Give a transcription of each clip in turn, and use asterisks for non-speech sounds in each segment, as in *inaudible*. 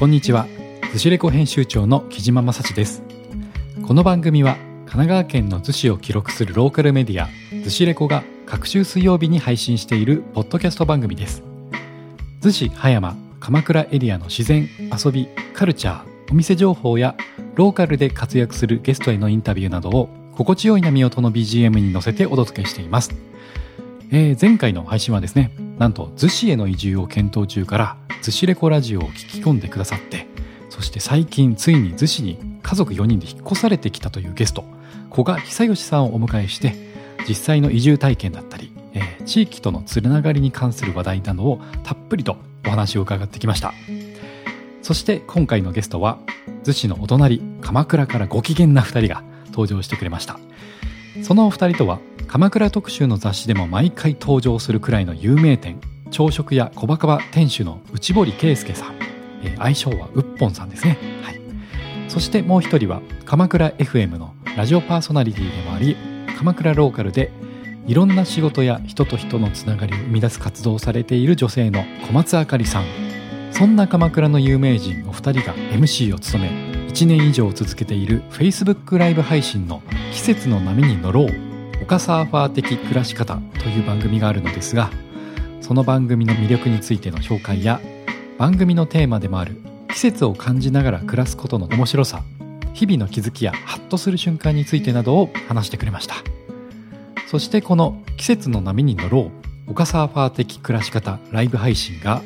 こんにちは。寿司レコ編集長の木島正史です。この番組は神奈川県の逗子を記録するローカルメディア寿司レコが各週水曜日に配信しているポッドキャスト番組です。逗子葉山鎌倉エリアの自然遊びカルチャーお店情報やローカルで活躍するゲストへのインタビューなどを心地よい波音の BGM に乗せてお届けしています。えー、前回の配信はですねなんと逗子への移住を検討中から逗子レコラジオを聞き込んでくださってそして最近ついに逗子に家族4人で引っ越されてきたというゲスト古賀久義さんをお迎えして実際の移住体験だったり、えー、地域とのつながりに関する話題などをたっぷりとお話を伺ってきました。そして今回のゲストは逗子のお隣鎌倉からご機嫌な2人が登場してくれました。そのお二人とは鎌倉特集の雑誌でも毎回登場するくらいの有名店朝食屋小バカバ店主の内堀圭介さん、えー、愛称はうっぽんさんですね、はい、そしてもう一人は鎌倉 FM のラジオパーソナリティでもあり鎌倉ローカルでいろんな仕事や人と人のつながりを生み出す活動をされている女性の小松あかりさん。そんな鎌倉の有名人お二人が MC を務め1年以上続けている Facebook ライブ配信の「季節の波に乗ろう」カサーファー的暮らし方という番組があるのですがその番組の魅力についての紹介や番組のテーマでもある季節を感じながら暮らすことの面白さ日々の気づきやハッとする瞬間についてなどを話してくれました。そしてこの季節の波に乗ろうカサーファー的暮らし方ライブ配信が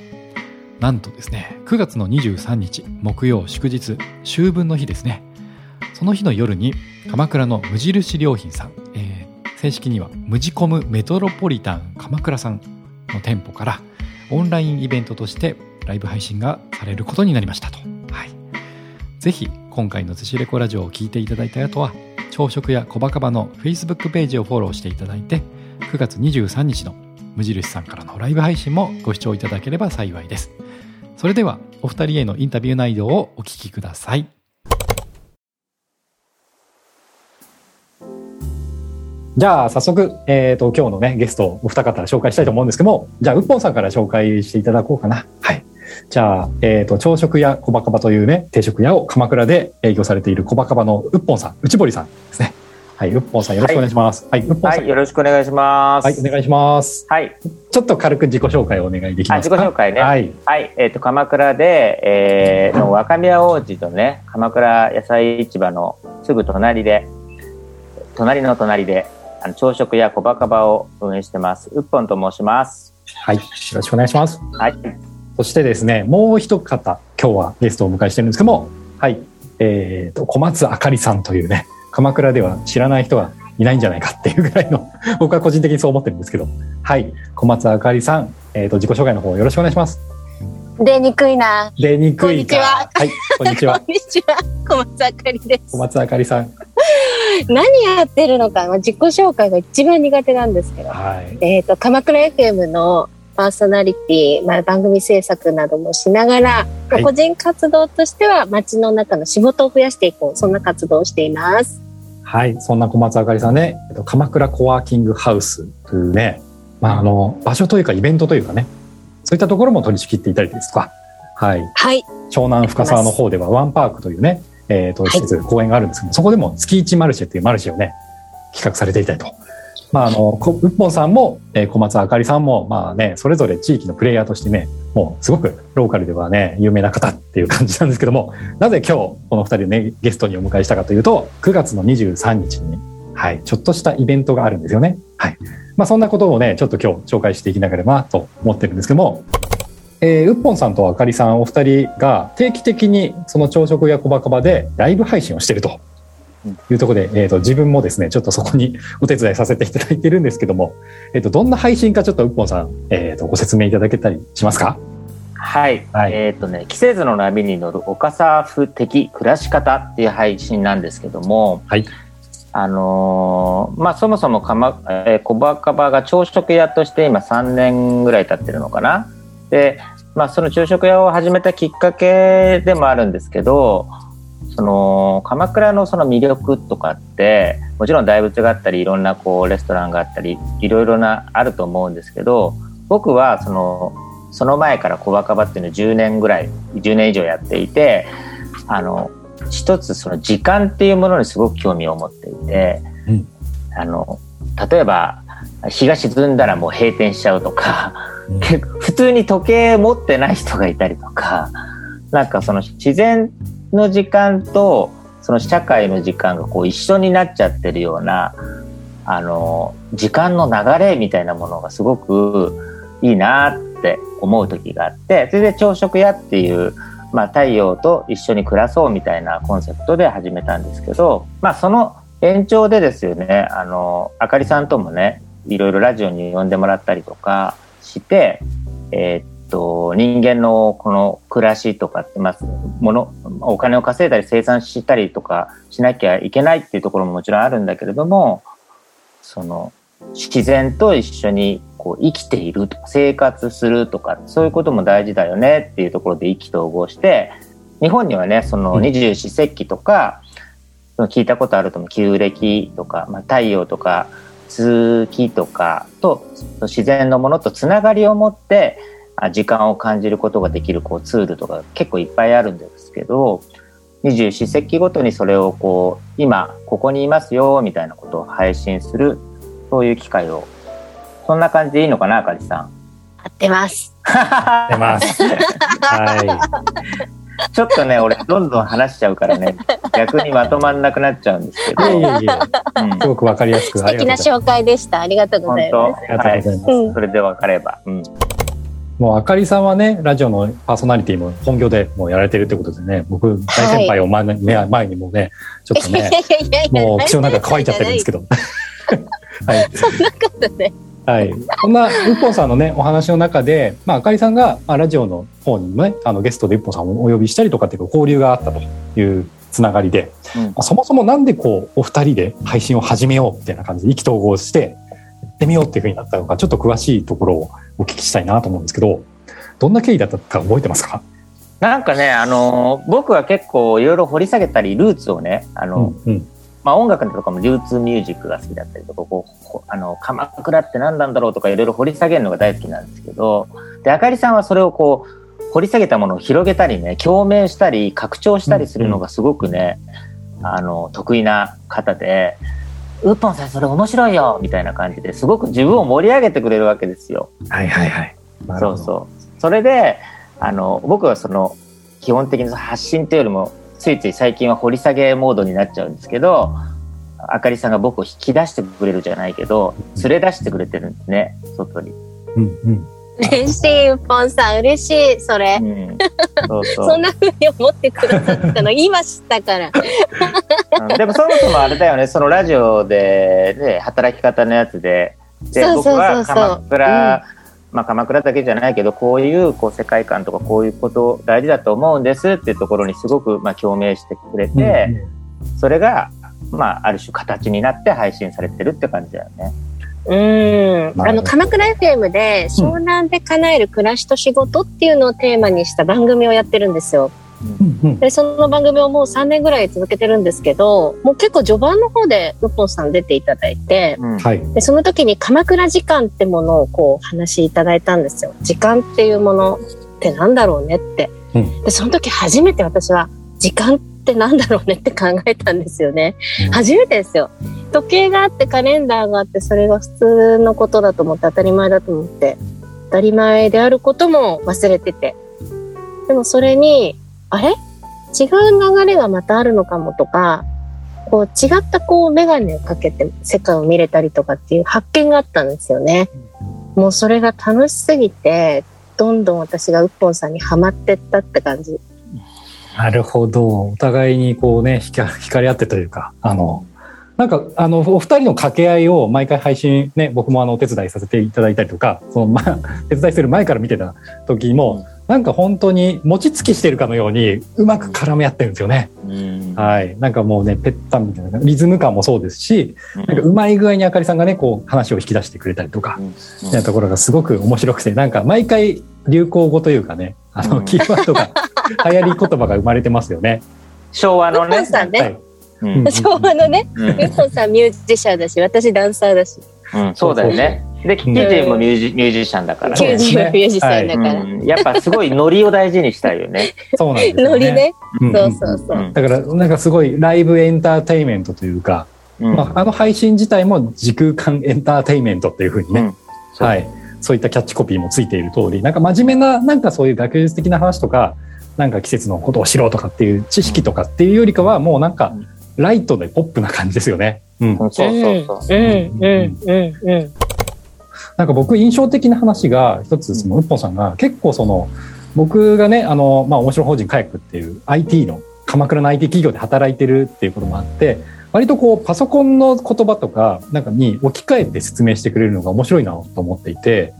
なんとですね9月の23日木曜祝日秋分の日ですねその日の夜に鎌倉の無印良品さん、えー正式にはムジコムメトロポリタン鎌倉さんの店舗からオンラインイベントとしてライブ配信がされることになりましたと。はい。ぜひ今回の寿司レコラジオを聞いていただいた後は朝食や小バカバの Facebook ページをフォローしていただいて9月23日の無印さんからのライブ配信もご視聴いただければ幸いです。それではお二人へのインタビュー内容をお聞きください。じゃあ早速、えーと、今日のねゲストお二方紹介したいと思うんですけどもじゃあうっぽんさんから紹介していただこうかな。はいじゃあ、えっ、ー、と、朝食屋小バカバというね、定食屋を鎌倉で営業されている小バカバのうっぽんさん、内堀さんですね。はい、うっぽんさんよろしくお願いします。はい、はい、うっぽんさん、はい、よろしくお願いします。はい、お願いします。はい。ちょっと軽く自己紹介をお願いできますか？自己紹介ね。はい。はい、えっ、ー、と、鎌倉で、えー、の若宮王子とね、鎌倉野菜市場のすぐ隣で、隣の隣で、あの朝食や小バカバを運営してます。うっぽんと申します。はい、よろしくお願いします。はい。そしてですね、もう一方、今日はゲストをお迎えしてるんですけども、はい、えっ、ー、と、小松あかりさんというね、鎌倉では知らない人はいないんじゃないかっていうぐらいの *laughs* 僕は個人的にそう思ってるんですけど、はい、小松あかりさん、えっ、ー、と、自己紹介の方よろしくお願いします。出にくいな。出にくいこんにちは。はい、こんにちは。*laughs* こんにちは。小松あかりです。小松あかりさん。*laughs* 何やってるのか、まあ、自己紹介が一番苦手なんですけど、はい、えっ、ー、と、鎌倉 FM のパーソナリティ、まあ、番組制作などもしながら、はい、個人活動としては街の中の仕事を増やしていこう、そんな活動をしています。はい、そんな小松あかりさんね、鎌倉コワーキングハウス。というね、まあ、あの、場所というかイベントというかね、そういったところも取り仕切っていたりですとか、はい。はい。湘南深沢の方ではワンパークというね、えー、と、施設、公園があるんですけど、そこでも月一マルシェっていうマルシェをね、企画されていたりと。まあ、あの、うっぽんさんも、え、小松あかりさんも、まあね、それぞれ地域のプレイヤーとしてね、もうすごくローカルではね、有名な方っていう感じなんですけども、なぜ今日、この二人ね、ゲストにお迎えしたかというと、9月の23日に、はい、ちょっとしたイベントがあるんですよね。はい。まあ、そんなことをね、ちょっと今日紹介していきながらなと思ってるんですけども、えー、うっぽんさんとあかりさんお二人が定期的にその朝食や小バカバでライブ配信をしてるというところで、えーと、自分もですねちょっとそこに *laughs* お手伝いさせていただいてるんですけども、えーと、どんな配信かちょっとうっぽんさん、えーと、ご説明いただけたりしますか？はい、はい、えっ、ー、とね季節の波に乗る岡サーフ的暮らし方っていう配信なんですけども、はい、あのー、まあそもそもかま、えー、小バカバが朝食屋として今3年ぐらい経ってるのかな？で、まあ、その昼食屋を始めたきっかけでもあるんですけどその鎌倉のその魅力とかってもちろん大仏があったりいろんなこうレストランがあったりいろいろなあると思うんですけど僕はそのその前から小バカバっていうのを10年ぐらい10年以上やっていてあの一つその時間っていうものにすごく興味を持っていて、うん、あの例えば日が沈んだらもう閉店しちゃうとか、うん、*laughs* 普通に時計持ってない人がいたりとかなんかその自然の時間とその社会の時間がこう一緒になっちゃってるようなあの時間の流れみたいなものがすごくいいなって思う時があってそれで朝食屋っていうまあ、太陽と一緒に暮らそうみたいなコンセプトで始めたんですけど、まあ、その延長でですよねあのあかりさんともねいろいろラジオに呼んでもらったりとかして、えー、と人間のこの暮らしとかって、まあ、ものお金を稼いだり生産したりとかしなきゃいけないっていうところももちろんあるんだけれどもその自然と一緒にこう生きているとか生活するとかそういうことも大事だよねっていうところで意気投合して日本にはねその二十四節気とか、うん、聞いたことあると思う。旧暦とか、まあ、太陽とか月とかと自然のものとつながりを持って時間を感じることができるこうツールとか結構いっぱいあるんですけど二十四節気ごとにそれをこう今ここにいますよみたいなことを配信するそういう機会をそんな感じでいいのかな、あかりさん。合ってます。合ってます。*laughs* はい。ちょっとね、俺、どんどん話しちゃうからね、逆にまとまんなくなっちゃうんですけど。いやいやいや、うん、すごくわかりやすく。素敵な紹介でした。ありがとうございます。ありがとうございます。はい、それでわかれば。うん。もうあかりさんはね、ラジオのパーソナリティも本業でもうやられてるってことでね、僕、大先輩を前,、ね、前にもね、ちょっとね、もう口の中乾いちゃってるんですけど。*laughs* はい。そんなことね。はい、こんなウッポンさんのねお話の中で、まあ、あかりさんが、まあ、ラジオの方にもねあのゲストでウッポンさんをお呼びしたりとかっていう交流があったというつながりで、うんまあ、そもそもなんでこうお二人で配信を始めようみたいな感じで意気投合してやってみようっていうふうになったのかちょっと詳しいところをお聞きしたいなと思うんですけどどんな経緯だったか覚えてますか？なんかね、あの僕は結構いろいろ掘り下げたりルーツをねあの、うんうん。まあ、音楽とかも流通ミュージックが好きだったりとかこうあの鎌倉って何なんだろうとかいろいろ掘り下げるのが大好きなんですけどであかりさんはそれをこう掘り下げたものを広げたりね共鳴したり拡張したりするのがすごくね、うん、あの得意な方で「ウッポンさんそれ面白いよ」みたいな感じですごく自分を盛り上げてくれるわけですよ。はいはいはい。そうそうそれであの僕はその基本的に発信というよりもついつい最近は掘り下げモードになっちゃうんですけどあかりさんが僕を引き出してくれるじゃないけど連れ出してくれてるんですね外に。うんうん嬉しい、うぽんさん、嬉しい、それ。うん、そうそう。*laughs* そんなふうに思ってくださったの、今知ったから。*laughs* でもそもそもあれだよね、そのラジオで、ね、働き方のやつで、で僕は鎌倉、まあ、鎌倉だけじゃないけどこういうこう世界観とかこういうこと大事だと思うんですっていうところにすごくまあ共鳴してくれて、それがまあある種形になって配信されてるって感じだよね。うん。あの鎌倉 FM で湘南で叶える暮らしと仕事っていうのをテーマにした番組をやってるんですよ。でその番組をもう3年ぐらい続けてるんですけどもう結構序盤の方でロッポンさん出ていただいて、うん、でその時に鎌倉時間ってものをこう話しいただいたんですよ。時間っていうものってなんだろうねって。うん、でその時初めて私は時間ってなんだろうねって考えたんですよね。うん、初めてですよ。時計があってカレンダーがあってそれが普通のことだと思って当たり前だと思って当たり前であることも忘れてて。でもそれにあれ？違う流れがまたあるのかもとか、こう違ったこうメガネをかけて世界を見れたりとかっていう発見があったんですよね。もうそれが楽しすぎて、どんどん私がウッポンさんにはまってったって感じ。なるほど。お互いにこうね、惹かれ合ってというか、あの、なんか、あの、お二人の掛け合いを毎回配信ね、僕もあの、お手伝いさせていただいたりとか、その、まあ、*laughs* 手伝いする前から見てた時も、なんか本当に餅つきしてるかのようにうまく絡み合ってるんですよね。うん、はい。なんかもうね、ぺったんみたいな、リズム感もそうですし、なんかうまい具合にあかりさんがね、こう話を引き出してくれたりとか、みたいなところがすごく面白くて、なんか毎回流行語というかね、あの、キーワードが、*laughs* 流行り言葉が生まれてますよね。昭和のね。さんね。はい昭和のね、ウ、うん、ポンさんミュージシャンだし、私ダンサーだし。うん、そうだよね。で、キジもミュージ,、ミュージシャンだから、ね。キジもミュージシャンだから、うん。やっぱすごいノリを大事にしたいよね。そうなんですね。ノリね。そうそうそう。だから、なんかすごいライブエンターテイメントというか、まあ、あの配信自体も時空間エンターテイメントっていうふうにね、はい。そういったキャッチコピーもついている通り、なんか真面目な、なんかそういう学術的な話とか、なんか季節のことを知ろうとかっていう知識とかっていうよりかは、もうなんか、ライトでポップな感じですよね。うん。そうそうそう。うん、うん、うん、うん。なんか僕印象的な話が一つそのウッポンさんが結構その僕がねあのまあ面白法人カヤックっていう IT の鎌倉の IT 企業で働いてるっていうこともあって割とこうパソコンの言葉とかなんかに置き換えて説明してくれるのが面白いなと思っていて、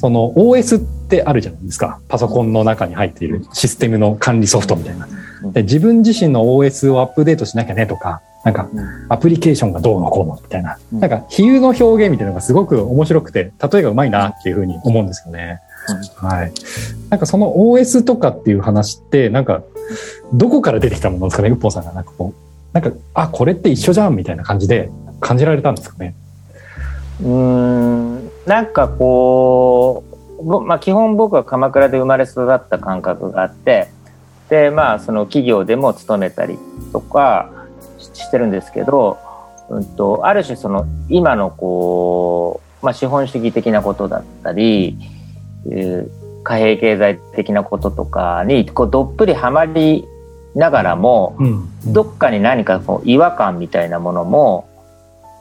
その OS ってあるじゃないですか。パソコンの中に入っているシステムの管理ソフトみたいな。で自分自身の OS をアップデートしなきゃねとかなんかアプリケーションがどうのこうのみたいな、なんか比喩の表現みたいなのがすごく面白くて例えがうまいなっていうふうに思うんですよね。はい。なんかその OS とかっていう話ってなんかどこから出てきたものですかね、うっぽんさんがなんかこうなんかあこれって一緒じゃんみたいな感じで感じられたんですかね。うん。なんかこう、まあ、基本僕は鎌倉で生まれ育った感覚があってでまあその企業でも勤めたりとかしてるんですけど、うんと、ある種その今のこう、まあ、資本主義的なことだったり、えー、貨幣経済的なこととかにこうどっぷりはまりながらも、どっかに何かこう違和感みたいなものも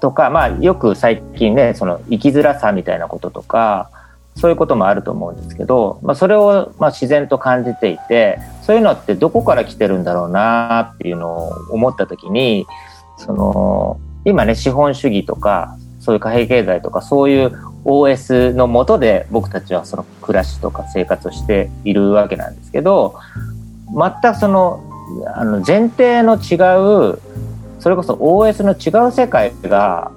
とか、まあ、よく最近ねその生きづらさみたいなこととかそういうこともあると思うんですけど、まあ、それをまあ自然と感じていてそういうのってどこから来てるんだろうなっていうのを思った時にその今ね資本主義とかそういう貨幣経済とかそういう OS のもとで僕たちはその暮らしとか生活をしているわけなんですけど全くそのあの前提の違うそれこそ OS の違う世界が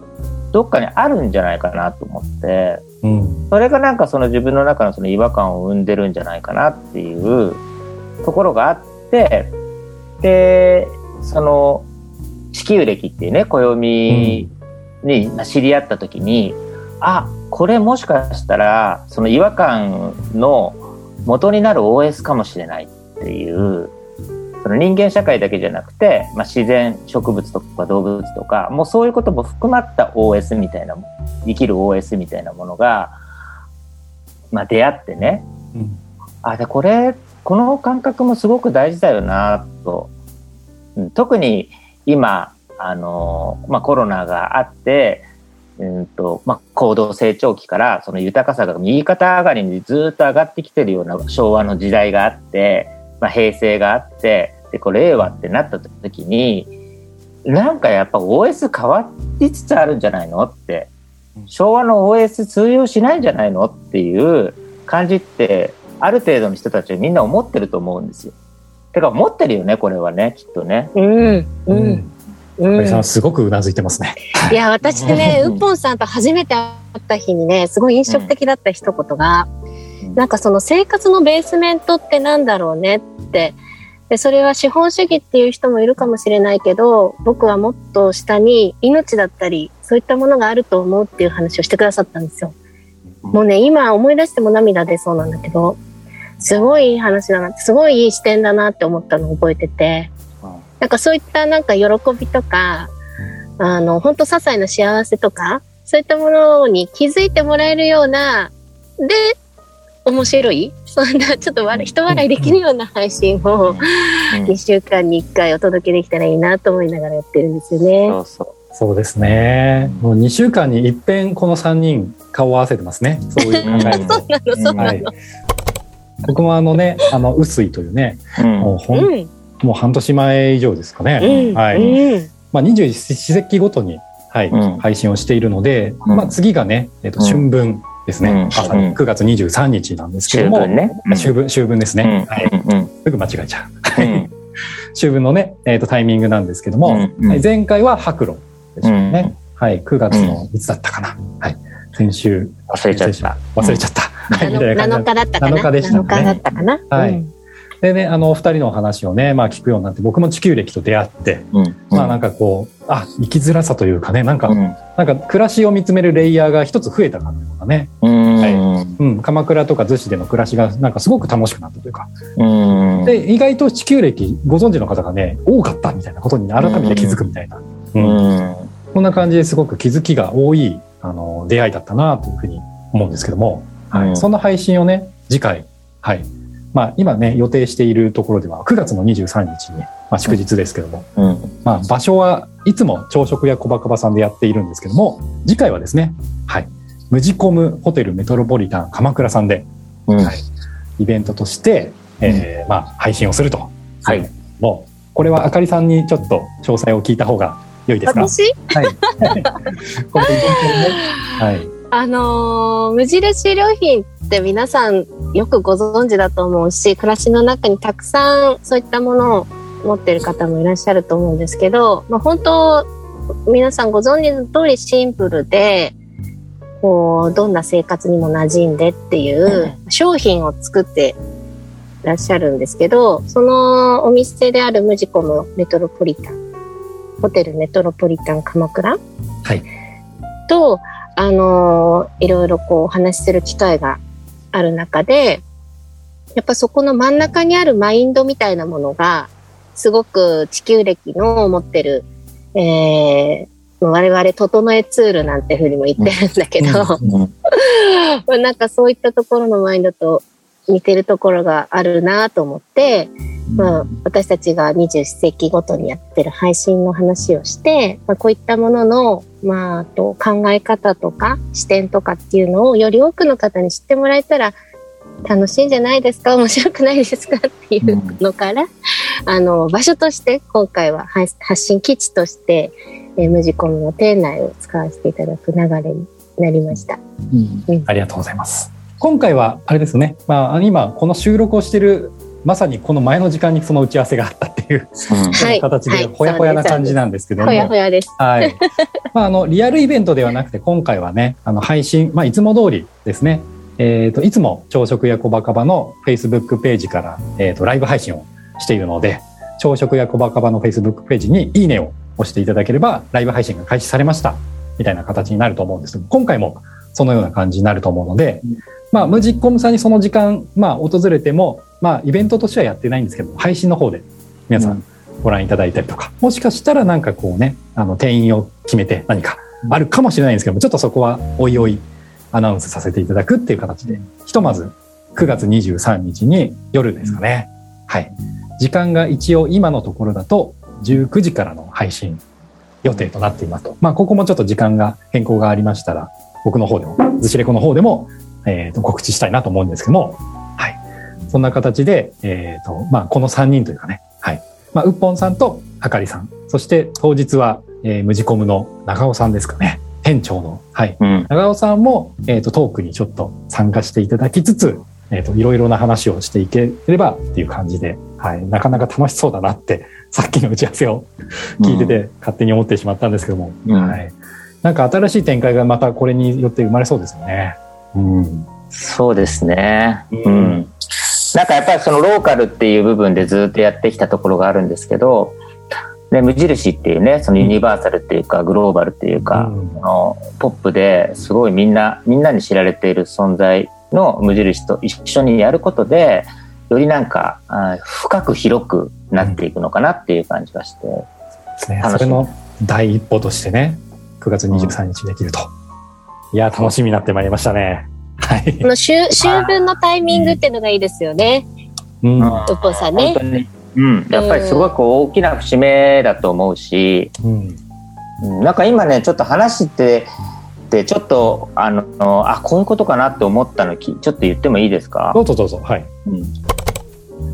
どっかにあるんじゃないかなと思って、うん、それがなんかその自分の中のその違和感を生んでるんじゃないかなっていうところがあってでその地球歴っていうね暦に知り合った時に、うん、あこれもしかしたらその違和感の元になる OS かもしれないっていうその人間社会だけじゃなくて、まあ、自然植物とか動物とかもうそういうことも含まった OS みたいな生きる OS みたいなものが、まあ、出会ってね、うん、あでこれこの感覚もすごく大事だよなと、うん、特に今あの、まあ、コロナがあってうんとまあ、高度成長期からその豊かさが右肩上がりにずっと上がってきてるような昭和の時代があってまあ、平成があってでこれ令和ってなった時になんかやっぱ OS 変わりつつあるんじゃないのって昭和の OS 通用しないんじゃないのっていう感じってある程度の人たちはみんな思ってると思うんですよ。てか思ってるよねこれはねきっとね。うんうんうん、さんすごくうなずいてますね。いや私ねうっぽんさんと初めて会った日にねすごい印象的だった一言が、うん、なんかその生活のベースメントってなんだろうねっって。でそれは資本主義っていう人もいるかもしれないけど僕はもっと下に命だったりそういったものがあると思うっていう話をしてくださったんですよ。もうね今思い出しても涙出そうなんだけどすごいいい話だなすごいいい視点だなって思ったのを覚えてて。なんかそういったなんか喜びとかあの本当些細な幸せとかそういったものに気づいてもらえるようなで面白い？そんなちょっと笑人笑いできるような配信を *laughs* 2週間に1回お届けできたらいいなと思いながらやってるんですよね。そうそうそうですね。もう2週間に一遍この3人顔を合わせてますね。そういう考え *laughs* そうなの、そうなの。はい、僕もあのね、あの、薄いというね、うん、もうほん、うん、もう半年前以上ですかね。うん、はい。まあ、21四節気ごとに、はい、配信をしているので、まあ、次がね、えっと、春分。ですね、うん、朝9月23日なんですけども、秋分ね、秋分秋分ですね、はい、すぐ間違えちゃう、秋分のね、えーと、タイミングなんですけども、はい、前回は白露でしたね、はい、9月のいつだったかな、はい、先週。忘れちゃった。忘れちゃった、はい、7日だったかな。7日でしたね。7日だったかな、はいでね、あの、お二人の話をね、まあ聞くようになって、僕も地球歴と出会って、うん、まあなんかこう、あ、生きづらさというかね、なんか、うん、なんか暮らしを見つめるレイヤーが一つ増えた感じとかね。うん、はい、うん。鎌倉とか逗子での暮らしがなんかすごく楽しくなったというか。うん。で、意外と地球歴ご存知の方がね、多かったみたいなことに改めて気づくみたいな。うん。うん、こんな感じですごく気づきが多い、あの、出会いだったなというふうに思うんですけども、はい。その配信をね、次回、はい。まあ、今ね、予定しているところでは、9月の23日に、まあ、祝日ですけども、うん、まあ、場所はいつも朝食や小バカバさんでやっているんですけども、次回はですね、はい、ムジコムホテルメトロポリタン鎌倉さんで、うん、はい、イベントとして、えー、まあ、配信をすると。はい。もう、これはあかりさんにちょっと詳細を聞いた方が良いですか？私？はい。*laughs* このイベントね、はい。あのー、無印良品って皆さんよくご存知だと思うし、暮らしの中にたくさんそういったものを持ってる方もいらっしゃると思うんですけど、まあ、本当、皆さんご存知の通りシンプルで、こう、どんな生活にも馴染んでっていう商品を作っていらっしゃるんですけど、そのお店であるムジコムメトロポリタン、ホテルメトロポリタン鎌倉はい。と、あのいろいろこうお話しする機会がある中で、やっぱそこの真ん中にあるマインドみたいなものが、すごく地球歴の持ってる、えー、我々整えツールなんてふうにも言ってるんだけど、うん、*laughs* なんかそういったところのマインドと似てるところがあるなと思って、まあ、私たちが21世紀ごとにやってる配信の話をして、まあ、こういったものの、まあ、と考え方とか視点とかっていうのをより多くの方に知ってもらえたら楽しいんじゃないですか面白くないですかっていうのから、うん、あの場所として今回は発信基地として、えー、ムジコムの店内を使わせていただく流れになりました、うん。うん、ありがとうございます。今回はあれですね、まあ、今この収録をしているまさにこの前の時間にその打ち合わせがあったっていう、うん、形でほやほやな感じなんですけども、ほやほやです。はい。*laughs* まああのリアルイベントではなくて今回はね、あの配信まあいつも通りですね。えっ、ー、といつも朝食や小バカバの Facebook ページからえっ、ー、とライブ配信をしているので、朝食や小バカバの Facebook ページにいいねを押していただければライブ配信が開始されましたみたいな形になると思うんですけど、今回もそのような感じになると思うので、まあ、無実コムさんにその時間、まあ、訪れても、まあ、イベントとしてはやってないんですけど、配信の方で皆さんご覧いただいたりとか、もしかしたらなんかこうね、あの、定員を決めて何かあるかもしれないんですけども、ちょっとそこはおいおいアナウンスさせていただくっていう形で、ひとまず9月23日に夜ですかね。はい。時間が一応今のところだと19時からの配信予定となっていますと。まあ、ここもちょっと時間が変更がありましたら、僕の方でも、ズシレコの方でもえー、と告知したいなと思うんですけども、はい。そんな形で、えっ、ー、と、まあ、この3人というかね、はい。まあ、うっぽんさんとあかりさん、そして当日は、えー、ムジコムの長尾さんですかね。店長の、はい。うん、長尾さんも、えっ、ー、と、トークにちょっと参加していただきつつ、えっ、ー、と、いろいろな話をしていければっていう感じで、はい。なかなか楽しそうだなって、*laughs* さっきの打ち合わせを聞いてて、勝手に思ってしまったんですけども、うん、はい。なんか新しい展開がまたこれによって生まれそうですよね。うん、そうですね。うん。なんかやっぱりそのローカルっていう部分でずっとやってきたところがあるんですけど、ね、無印っていうね、そのユニバーサルっていうか、グローバルっていうか、うん、のポップですごいみんな、みんなに知られている存在の無印と一緒にやることで、よりなんか、深く広くなっていくのかなっていう感じがして。うん、ね、それの第一歩としてね、9月23日できると。いや、楽しみになってまいりましたね。はい。この秋秋分のタイミングっていうのがいいですよね。うん。トッポさんね。うん。やっぱりすごく大きな節目だと思うし、うん、なんか今ね、ちょっと話して、でちょっとあのあこういうことかなって思ったのきちょっと言ってもいいですか？どうぞどうぞはい、う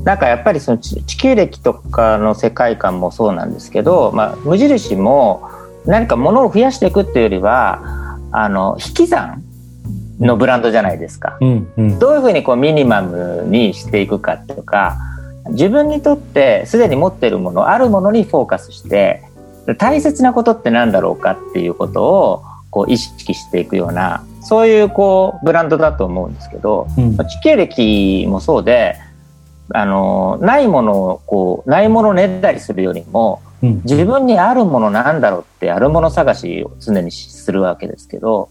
ん、なんかやっぱりその地球歴とかの世界観もそうなんですけど、まあ、無印も何か物を増やしていくっていうよりはあの引き算のブランドじゃないですか、うんうん、どういうふうにこうミニマムにしていくかとか自分にとってすでに持ってるものあるものにフォーカスして大切なことって何だろうかっていうことをこう意識していくようなそういうこうブランドだと思うんですけど、うん、地球歴もそうであのないものをこうないものをねだりするよりも、うん、自分にあるものなんだろうってあるもの探しを常にするわけですけど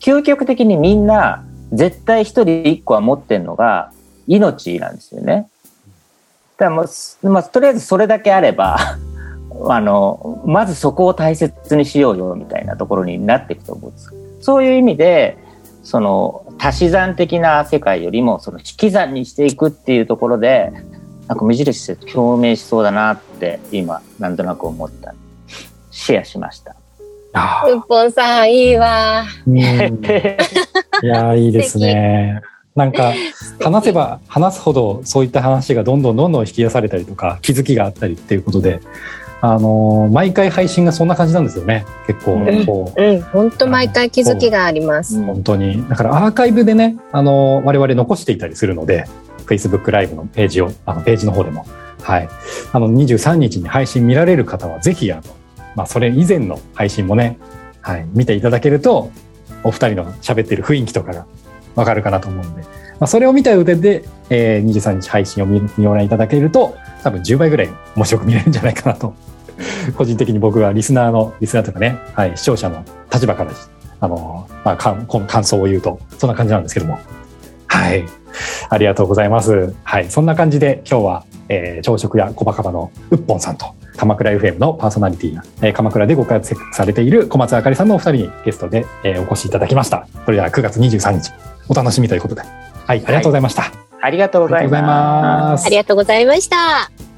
究極的にみんな絶対一人一個は持ってるのが命なんですよね。だからもう、まあ、とりあえずそれだけあれば *laughs* あのまずそこを大切にしようよみたいなところになっていくと思うんです。そういう意味でその足し算的な世界よりもその引き算にしていくっていうところでなんか無印って共鳴しそうだなって今なんとなく思った。シェアしました。うっぽんさんいいわ。*laughs* いやいいですね。なんか話せば話すほどそういった話がどんどんどんどん引き出されたりとか気づきがあったりっていうことであの毎回配信がそんな感じなんですよね。結構、こう、うん、本当毎回気づきがあります。本当に。だからアーカイブでねあの我々残していたりするので Facebook ライブのページをあのページの方でもはい。あの23日に配信見られる方はぜひあの、まあ、それ以前の配信もね、はい、見ていただけるとお二人の喋ってる雰囲気とかがわかるかなと思うんで、まあ、それを見た上で、えー、23日配信を見ご覧いただけると多分10倍ぐらい面白く見れるんじゃないかなと。*laughs* 個人的に僕はリスナーのリスナーとかね、はい、視聴者の立場からあの、まあ、かこの感想を言うとそんな感じなんですけども。はい。ありがとうございます。はい。そんな感じで今日は、えー、朝食やコバカバのうっぽんさんと鎌倉 FM のパーソナリティえー、鎌倉でご活躍されている小松あかりさんのお二人にゲストで、えー、お越しいただきました。それでは9月23日お楽しみということで。はい。ありがとうございました、はい、ありがとうございます。ありがとうございました